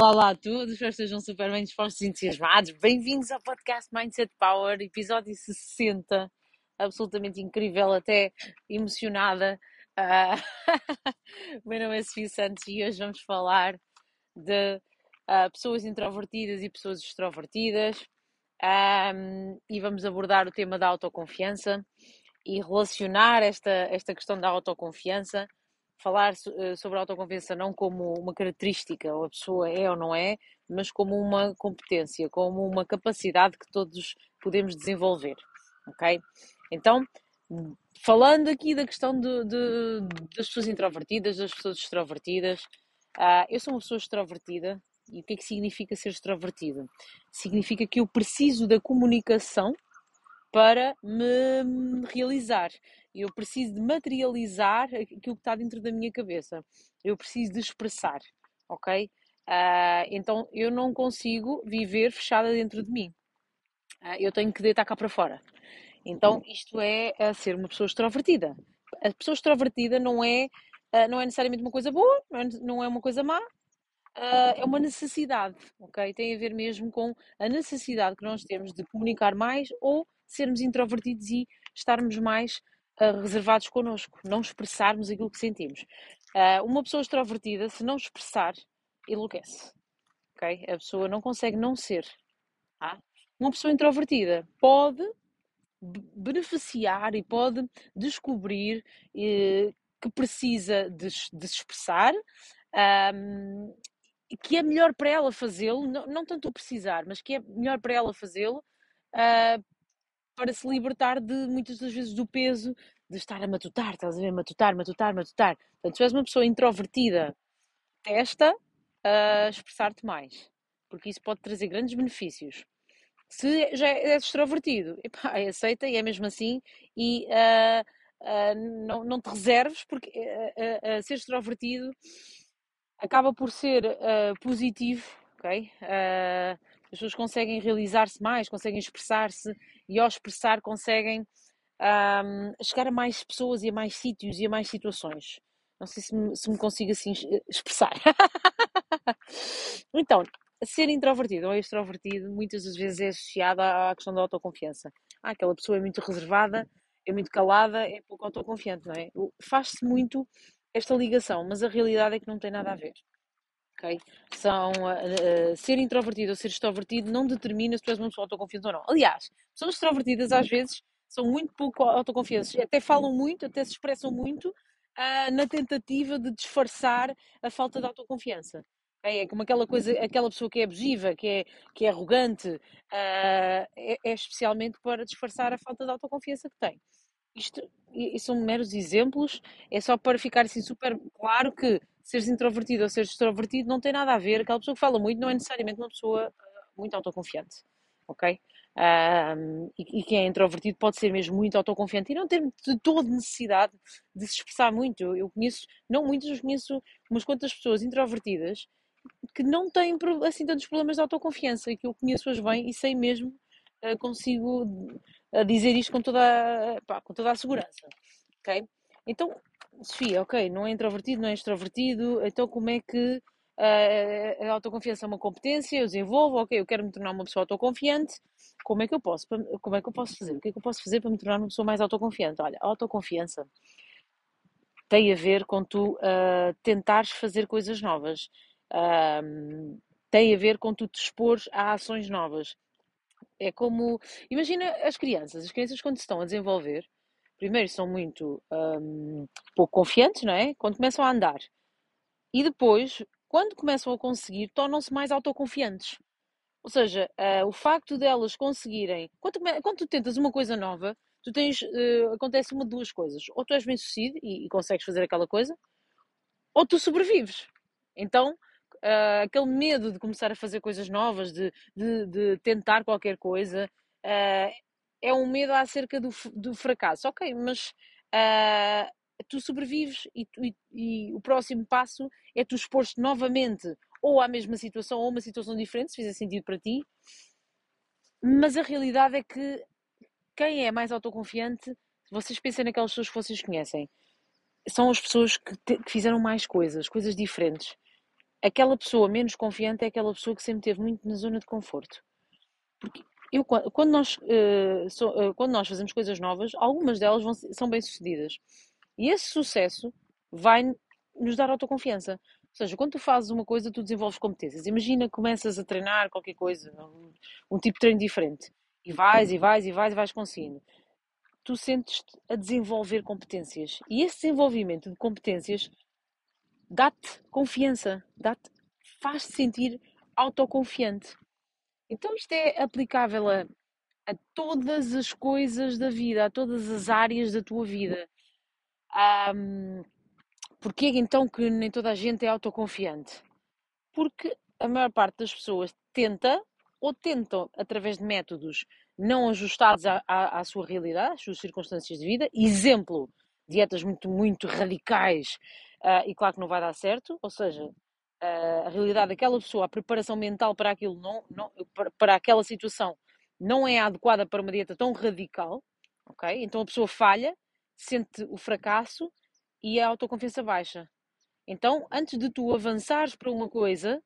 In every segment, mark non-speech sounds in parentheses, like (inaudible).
Olá, olá a todos, espero que estejam super bem dispostos e entusiasmados. Bem-vindos ao podcast Mindset Power, episódio 60. Absolutamente incrível, até emocionada. Uh... (laughs) meu nome é Sofia Santos e hoje vamos falar de uh, pessoas introvertidas e pessoas extrovertidas. Um, e vamos abordar o tema da autoconfiança e relacionar esta, esta questão da autoconfiança falar eh, sobre a autoconfiança não como uma característica, ou a pessoa é ou não é, mas como uma competência, como uma capacidade que todos podemos desenvolver, ok? Então, falando aqui da questão de, de, das pessoas introvertidas, das pessoas extrovertidas, uh, eu sou uma pessoa extrovertida, e o que é que significa ser extrovertida? Significa que eu preciso da comunicação para me realizar. Eu preciso de materializar aquilo que está dentro da minha cabeça. Eu preciso de expressar, ok? Uh, então eu não consigo viver fechada dentro de mim. Uh, eu tenho que deitar cá para fora. Então isto é, é ser uma pessoa extrovertida. A pessoa extrovertida não é, uh, não é necessariamente uma coisa boa, não é, não é uma coisa má, é uma necessidade, ok? Tem a ver mesmo com a necessidade que nós temos de comunicar mais ou sermos introvertidos e estarmos mais uh, reservados connosco, não expressarmos aquilo que sentimos. Uh, uma pessoa extrovertida, se não expressar, enlouquece. Okay? A pessoa não consegue não ser. Tá? Uma pessoa introvertida pode beneficiar e pode descobrir eh, que precisa de, de se expressar, um, que é melhor para ela fazê-lo, não, não, tanto o precisar, mas que é melhor para ela fazê-lo uh, para se libertar de muitas das vezes do peso de estar a matutar, estás a ver? Matutar, matutar, matutar. Portanto, se és uma pessoa introvertida, testa a expressar-te mais, porque isso pode trazer grandes benefícios. Se já és extrovertido, epá, (laughs) aceita e é mesmo assim, e uh, uh, não, não te reserves, porque uh, ser extrovertido acaba por ser positivo, ok? As pessoas conseguem realizar-se mais, conseguem expressar-se e ao expressar conseguem um, chegar a mais pessoas e a mais sítios e a mais situações. Não sei se me, se me consigo assim expressar. (laughs) então, ser introvertido ou extrovertido muitas das vezes é associado à questão da autoconfiança. Ah, aquela pessoa é muito reservada, é muito calada, é pouco autoconfiante, não é? Faz-se muito esta ligação, mas a realidade é que não tem nada a ver. Okay? São, uh, ser introvertido ou ser extrovertido não determina se tu és uma pessoa autoconfiante ou não. Aliás, pessoas extrovertidas às vezes são muito pouco autoconfiantes, até falam muito, até se expressam muito uh, na tentativa de disfarçar a falta de autoconfiança. É, como aquela coisa, aquela pessoa que é abusiva, que é, que é arrogante, uh, é, é, especialmente para disfarçar a falta de autoconfiança que tem. Isto e são meros exemplos, é só para ficar assim super claro que seres introvertido ou seres extrovertido não tem nada a ver. Aquela pessoa que fala muito não é necessariamente uma pessoa uh, muito autoconfiante, ok? Um, e, e, quem é introvertido pode ser mesmo muito autoconfiante e não ter de toda necessidade de se expressar muito. Eu, eu conheço, não muitas, mas conheço umas quantas pessoas introvertidas que não têm assim tantos problemas de autoconfiança e que eu conheço-as bem e sei mesmo, uh, consigo uh, dizer isto com toda, pá, com toda a segurança. Ok? Então, Sofia, ok, não é introvertido, não é extrovertido, então como é que uh, a autoconfiança é uma competência, eu desenvolvo, ok, eu quero me tornar uma pessoa autoconfiante, como é que eu posso, como é que eu posso fazer? O que é que eu posso fazer para me tornar uma pessoa mais autoconfiante? Olha, a autoconfiança tem a ver com tu uh, tentares fazer coisas novas, uh, tem a ver com tu te expores a ações novas. É como, imagina as crianças, as crianças quando se estão a desenvolver, primeiro são muito um, pouco confiantes, não é? Quando começam a andar. E depois, quando começam a conseguir, tornam-se mais autoconfiantes. Ou seja, uh, o facto delas conseguirem. Quando, quando tu tentas uma coisa nova, tu tens. Uh, acontece uma de duas coisas. Ou tu és bem sucedido e, e, consegues fazer aquela coisa, ou tu sobrevives. Então, uh, aquele medo de começar a fazer coisas novas, de, de, de tentar qualquer coisa, é um medo acerca do, do fracasso. Ok, mas uh, tu sobrevives e, tu, e, e, o próximo passo é tu expor-te novamente ou à mesma situação ou uma situação diferente, se fizer sentido para ti. Mas a realidade é que quem é mais autoconfiante, vocês pensem naquelas pessoas que vocês conhecem, são as pessoas que, te, que fizeram mais coisas, coisas diferentes. aquela pessoa menos confiante é aquela pessoa que sempre teve muito na zona de conforto. Porque eu, quando, nós, so, uh, quando nós fazemos coisas novas, algumas delas vão, são bem-sucedidas. E esse sucesso vai nos dar autoconfiança. Ou seja, quando tu fazes uma coisa, tu desenvolves competências. Imagina começas a treinar qualquer coisa, um, um tipo de treino diferente. E vais, e vais, e vais, e vais conseguindo. Tu sentes-te a desenvolver competências. E esse desenvolvimento de competências dá-te confiança, dá-te, faz-te sentir autoconfiante. Então isto é aplicável a, a todas as coisas da vida, a todas as áreas da tua vida. Um, Porquê então que nem toda a gente é autoconfiante? Porque a maior parte das pessoas tenta ou tentam através de métodos não ajustados à, à, à sua realidade, às suas circunstâncias de vida. Exemplo, dietas muito, muito radicais uh, e claro que não vai dar certo, ou seja, a realidade daquela pessoa, a preparação mental para aquilo, não, não, para, aquela situação, não é adequada para uma dieta tão radical, ok? Então a pessoa falha, sente o fracasso e a autoconfiança baixa. Então, antes de tu avançares para uma coisa,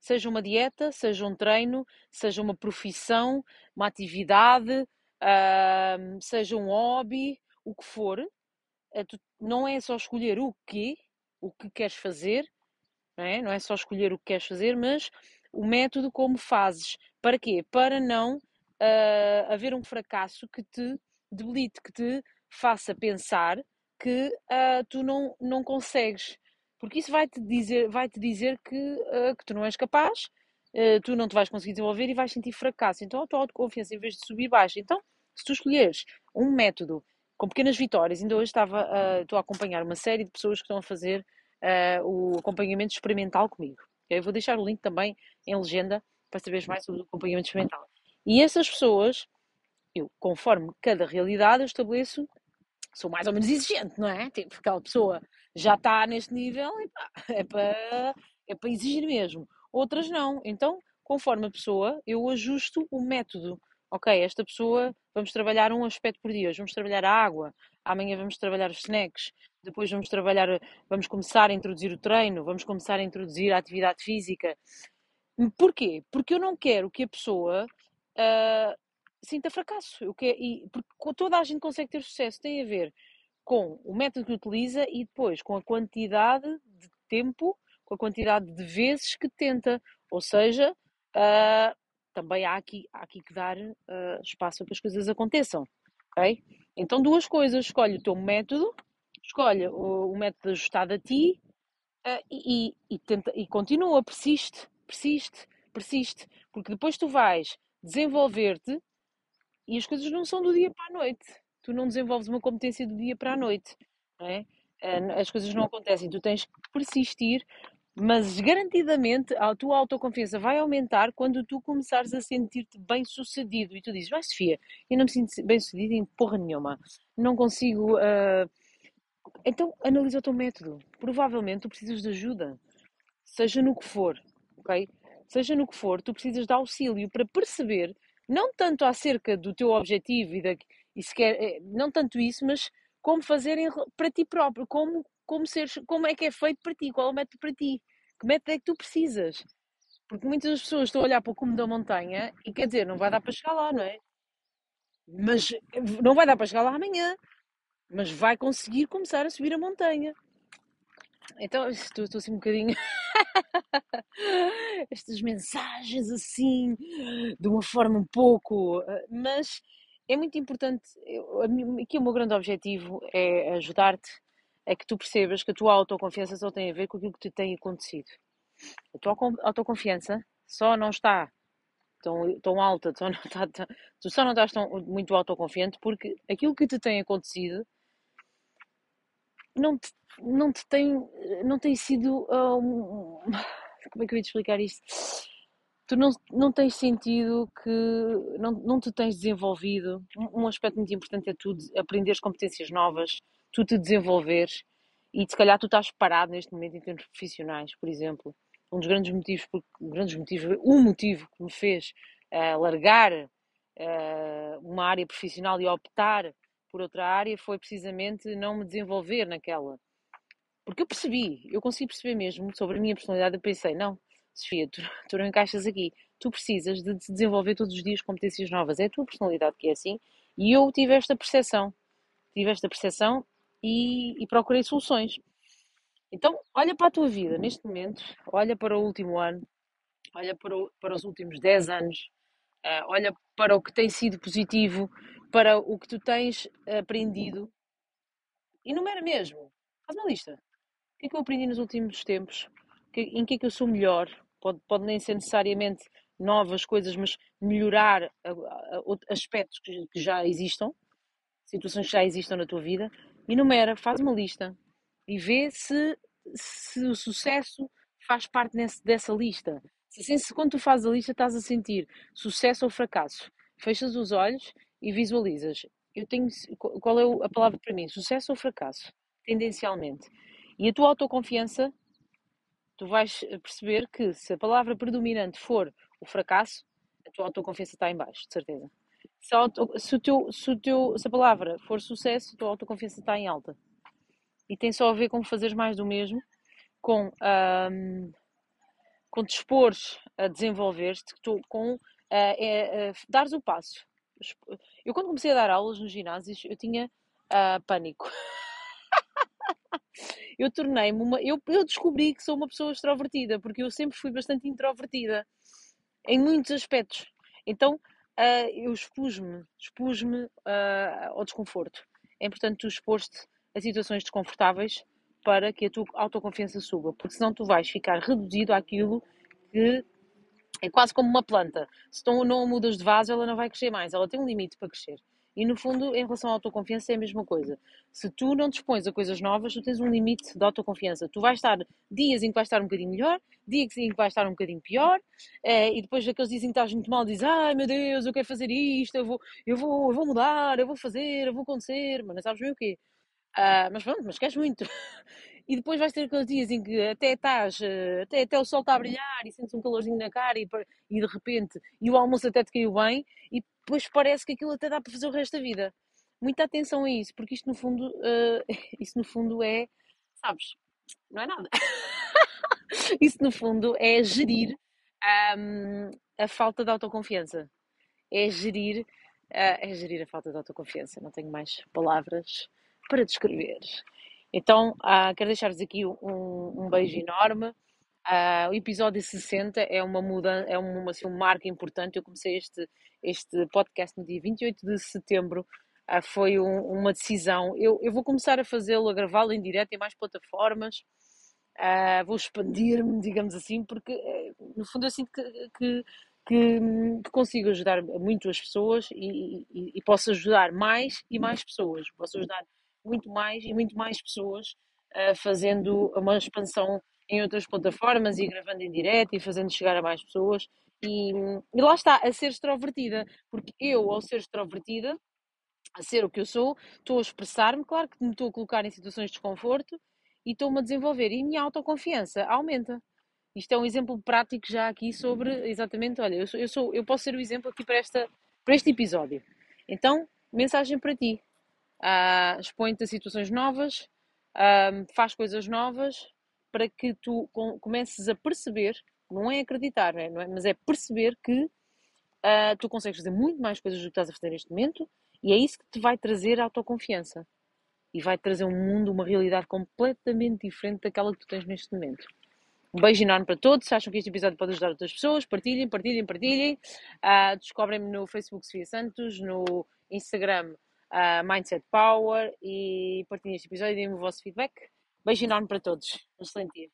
seja uma dieta, seja um treino, seja uma profissão, uma atividade, uh, seja um hobby, o que for, uh, não é só escolher o que, o que queres fazer, não é? não é só escolher o que queres fazer, mas o método como fazes. Para quê? Para não uh, haver um fracasso que te debilite, que te faça pensar que uh, tu não, não consegues. Porque isso vai-te dizer, vai -te dizer que, uh, que tu não és capaz, tu não te vais conseguir desenvolver e vais sentir fracasso. Então a tua autoconfiança, em vez de subir, baixa. Então, se tu escolheres um método com pequenas vitórias, ainda hoje estava estou a acompanhar uma série de pessoas que estão a fazer o acompanhamento experimental comigo. Eu vou deixar o link também em legenda para saberes mais sobre o acompanhamento experimental. E essas pessoas, eu, conforme cada realidade, eu estabeleço sou mais ou menos exigente, não é? Tipo, aquela pessoa já está neste nível, é para é para exigir mesmo. Outras não. Então, conforme a pessoa, eu ajusto o método. Ok, esta pessoa, vamos trabalhar um aspecto por dia. Hoje vamos trabalhar a água, amanhã vamos trabalhar os snacks, depois vamos trabalhar, vamos começar a introduzir o treino, vamos começar a introduzir a atividade física. Porquê? Porque eu não quero que a pessoa uh, sinta fracasso. Eu quero, e, porque toda a gente consegue ter sucesso, tem a ver com o método que utiliza e depois com a quantidade de tempo, com a quantidade de vezes que tenta. Ou seja, uh, também há aqui, há aqui que dar uh, espaço para que as coisas aconteçam. Okay? Então, duas coisas: escolhe o teu método, escolhe o, o método ajustado a ti uh, e, e, tenta, e continua, persiste, persiste, persiste, porque depois tu vais desenvolver-te e as coisas não são do dia para a noite. Tu não desenvolves uma competência do dia para a noite. Não é? Eh, as coisas não acontecem. Tu tens que persistir, mas garantidamente a tua autoconfiança vai aumentar quando tu começares a sentir-te bem sucedido. E tu dizes, vai Sofia, eu não me sinto bem sucedido em porra nenhuma. Não consigo. Uh... Então analisa o teu método. Provavelmente tu precisas de ajuda. Seja no que for, ok? Seja no que for, tu precisas de auxílio para perceber não tanto acerca do teu objetivo e, da, e sequer, eh, não tanto isso, mas como fazer para ti próprio, como, como, seres, como é que é feito para ti, qual é o método para ti, que método é que tu precisas. Porque muitas das pessoas estão a olhar para o cume da montanha e quer dizer, não vai dar para chegar lá, não é? Mas não vai dar para chegar lá amanhã, mas vai conseguir começar a subir a montanha. Então, estou, estou assim um bocadinho. (laughs) Estas mensagens assim, de uma forma um pouco. Eh, mas é muito importante. Aqui o meu grande objetivo é ajudar-te a que tu percebas que a tua autoconfiança só tem a ver com aquilo que te tem acontecido. A tua autoconfiança só não está tão, tão alta, tão, tu só não estás tão, muito autoconfiante porque aquilo que te tem acontecido não te, não te tem, não tem sido. Um, (laughs) como é que eu ia te explicar isto? Tu não, não tens sentido que não, não te tens desenvolvido. Um aspecto muito importante é tu aprenderes competências novas, tu te desenvolveres e se calhar tu estás parado neste momento em termos profissionais, por exemplo. Um dos grandes motivos, porque, grandes motivos, um motivo que me fez uh, largar uh, uma área profissional e optar por outra área foi precisamente não me desenvolver naquela. Porque eu percebi, eu consegui perceber mesmo sobre a minha personalidade. Eu pensei, não, Sofia, tu, (laughs) tu não encaixas aqui. Tu precisas de desenvolver todos os dias competências novas. É a tua personalidade que é assim. E eu tive esta percepção. Tive esta percepção e, e procurei soluções. Então, olha para a tua vida neste momento, olha para o último ano, olha para, o, para os últimos 10 anos, uh, olha para o que tem sido positivo, para o que tu tens aprendido. Enumera mesmo. Faz uma lista. O que é que eu aprendi nos últimos tempos? Em que é que eu sou melhor? Pode, pode nem ser necessariamente novas coisas, mas melhorar aspectos que já existam, situações que já existam na tua vida. Enumera, faz uma lista e vê se, se o sucesso faz parte nesse, dessa lista. Se, se quando tu fazes a lista estás a sentir sucesso ou fracasso, fechas os olhos e visualizas. Eu tenho qual é a palavra para mim? Sucesso ou fracasso? Tendencialmente. E a tua autoconfiança, tu vais perceber que se a palavra predominante for o fracasso, a tua autoconfiança está em baixo, de certeza. Se, auto, se, o teu, se, o teu, se a palavra for sucesso, a tua autoconfiança está em alta. E tem só a ver com fazeres mais do mesmo, com, um, com dispores a desenvolver-te, com uh, é, dares o passo. Eu, quando comecei a dar aulas nos ginásios, eu tinha uh, pânico. (laughs) eu tornei-me uma. Eu, eu descobri que sou uma pessoa extrovertida, porque eu sempre fui bastante introvertida em muitos aspectos. Então uh, eu expus-me, expus-me uh, ao desconforto. É importante tu expor-te a situações desconfortáveis para que a tua autoconfiança suba, porque senão tu vais ficar reduzido àquilo que é quase como uma planta. Se tu não mudas de vaso, ela não vai crescer mais, ela tem um limite para crescer. E no fundo, em relação à autoconfiança, é a mesma coisa. Se tu não dispões a coisas novas, tu tens um limite de autoconfiança. Tu vais estar dias em que vais estar um bocadinho melhor, dias em que vais estar um bocadinho pior, é, e depois aqueles dias em que estás muito mal, dizes: Ai meu Deus, eu quero fazer isto, eu vou, eu vou, eu vou mudar, eu vou fazer, eu vou acontecer, mas não sabes bem o quê. Uh, mas pronto, mas queres muito. (laughs) e depois vais ter aqueles dias em que até estás, eh, até, até o sol está a brilhar e sentes um calorzinho na cara e, e de repente, e o almoço até te caiu bem, e depois parece que aquilo até dá para fazer o resto da vida. Muita atenção a isso, porque isto no fundo, (laughs) uh, isso no fundo é, sabes, não é nada. (laughs) isso no fundo é gerir um, a falta de autoconfiança. É gerir, uh, é gerir a falta de autoconfiança. Não tenho mais palavras para descrever. Então, uh, quero deixar-vos aqui um, um, beijo enorme. Uh, o episódio 60 é uma mudança, é uma, assim, um marco importante. Eu comecei este, este podcast no dia 28 de setembro. Uh, foi um, uma decisão. Eu, eu vou começar a fazê-lo, a gravá-lo em direto em mais plataformas. Uh, vou expandir-me, digamos assim, porque eh, no fundo eu sinto que, que, que, que consigo ajudar muito as pessoas e, e, e, posso ajudar mais e mais pessoas. Posso ajudar muito mais e muito mais pessoas uh, fazendo uma expansão em outras plataformas e gravando em direto e fazendo chegar a mais pessoas. E, e lá está, a ser extrovertida, porque eu, ao ser extrovertida, a ser o que eu sou, estou a expressar-me, claro que me estou a colocar em situações de desconforto e estou-me a desenvolver e a minha autoconfiança aumenta. Isto é um exemplo prático já aqui sobre exatamente, olha, eu, sou, eu, sou, eu posso ser o exemplo aqui para, esta, para este episódio. Então, mensagem para ti uh, expõe-te a situações novas, uh, faz coisas novas para que tu com, comeces a perceber, não é acreditar, não é? Não é? mas é perceber que uh, tu consegues fazer muito mais coisas do que estás a fazer neste momento e é isso que te vai trazer autoconfiança e vai trazer um mundo, uma realidade completamente diferente daquela que tu tens neste momento. Um beijo enorme para todos. Se acham que este episódio pode ajudar outras pessoas, partilhem, partilhem, partilhem. Uh, Descobrem-me no Facebook Sofia Santos, no Instagram uh, Mindset Power e partilhem este episódio e deem-me o vosso feedback. Beijo enorme para todos. Um excelente dia.